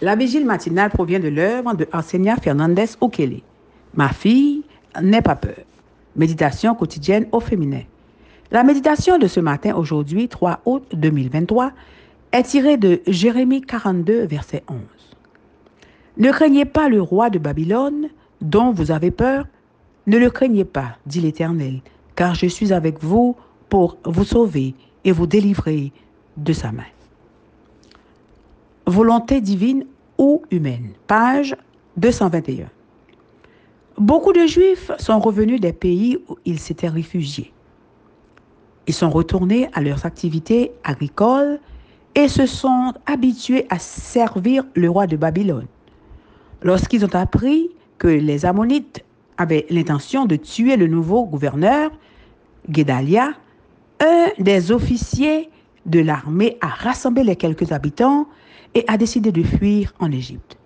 La vigile matinale provient de l'œuvre de Arsenia Fernandez Okele. Ma fille, n'aie pas peur. Méditation quotidienne au féminin. La méditation de ce matin, aujourd'hui, 3 août 2023, est tirée de Jérémie 42, verset 11. Ne craignez pas le roi de Babylone, dont vous avez peur. Ne le craignez pas, dit l'Éternel, car je suis avec vous pour vous sauver et vous délivrer de sa main. Volonté divine ou humaine. Page 221. Beaucoup de Juifs sont revenus des pays où ils s'étaient réfugiés. Ils sont retournés à leurs activités agricoles et se sont habitués à servir le roi de Babylone. Lorsqu'ils ont appris que les Ammonites avaient l'intention de tuer le nouveau gouverneur, Guédalia, un des officiers de l'armée a rassemblé les quelques habitants et a décidé de fuir en Égypte.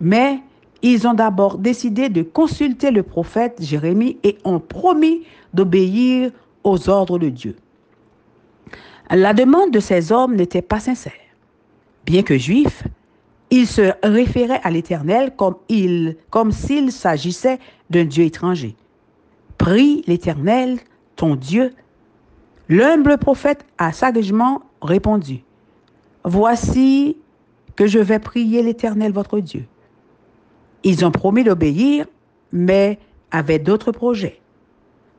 Mais ils ont d'abord décidé de consulter le prophète Jérémie et ont promis d'obéir aux ordres de Dieu. La demande de ces hommes n'était pas sincère. Bien que juifs, ils se référaient à l'Éternel comme, comme s'il s'agissait d'un Dieu étranger. Prie l'Éternel, ton Dieu. L'humble prophète a sagement répondu, Voici que je vais prier l'Éternel votre Dieu. Ils ont promis d'obéir, mais avaient d'autres projets.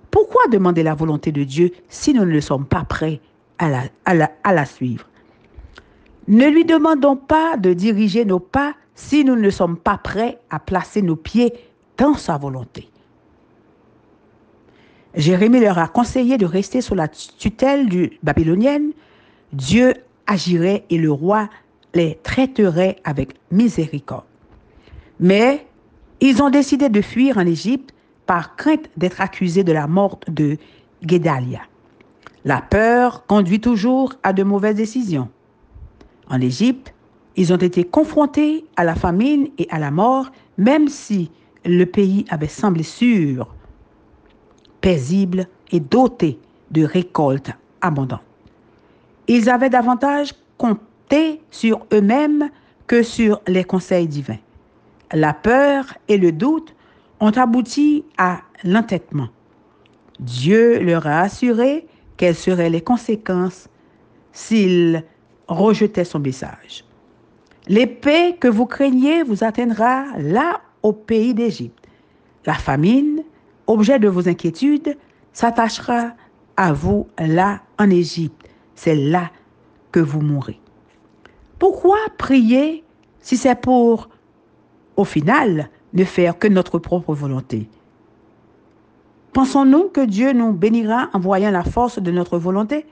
Pourquoi demander la volonté de Dieu si nous ne sommes pas prêts à la, à la, suivre? Ne lui demandons pas de diriger nos pas si nous ne sommes pas prêts à placer nos pieds dans sa volonté. Jérémie leur a conseillé de rester sous la tutelle du babylonienne. Dieu agirait et le roi les traiterait avec miséricorde. Mais ils ont décidé de fuir en Égypte par crainte d'être accusés de la mort de Guédalia. La peur conduit toujours à de mauvaises décisions. En Égypte, ils ont été confrontés à la famine et à la mort, même si le pays avait semblé sûr, paisible et doté de récoltes abondantes. Ils avaient davantage compté sur eux-mêmes que sur les conseils divins. La peur et le doute ont abouti à l'entêtement. Dieu leur a assuré quelles seraient les conséquences s'ils rejetaient son message. L'épée que vous craignez vous atteindra là au pays d'Égypte. La famine, objet de vos inquiétudes, s'attachera à vous là en Égypte. C'est là que vous mourrez. Pourquoi prier si c'est pour, au final, ne faire que notre propre volonté? Pensons-nous que Dieu nous bénira en voyant la force de notre volonté?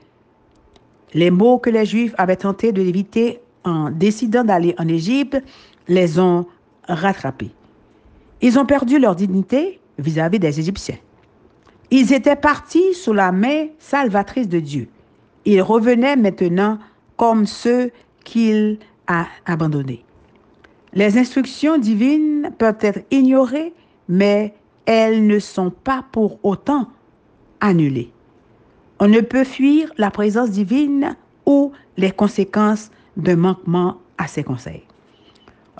Les mots que les Juifs avaient tenté de l'éviter en décidant d'aller en Égypte les ont rattrapés. Ils ont perdu leur dignité vis-à-vis des Égyptiens. Ils étaient partis sous la main salvatrice de Dieu. Ils revenaient maintenant comme ceux qu'il a abandonnés. Les instructions divines peuvent être ignorées, mais elles ne sont pas pour autant annulées. On ne peut fuir la présence divine ou les conséquences d'un manquement à ses conseils.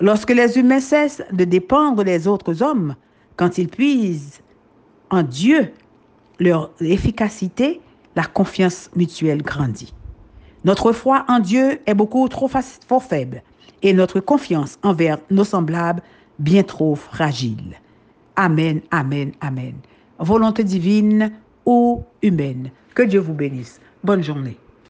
Lorsque les humains cessent de dépendre des autres hommes, quand ils puisent en Dieu leur efficacité, la confiance mutuelle grandit. Notre foi en Dieu est beaucoup trop, trop faible et notre confiance envers nos semblables bien trop fragile. Amen, amen, amen. Volonté divine ou humaine. Que Dieu vous bénisse. Bonne journée.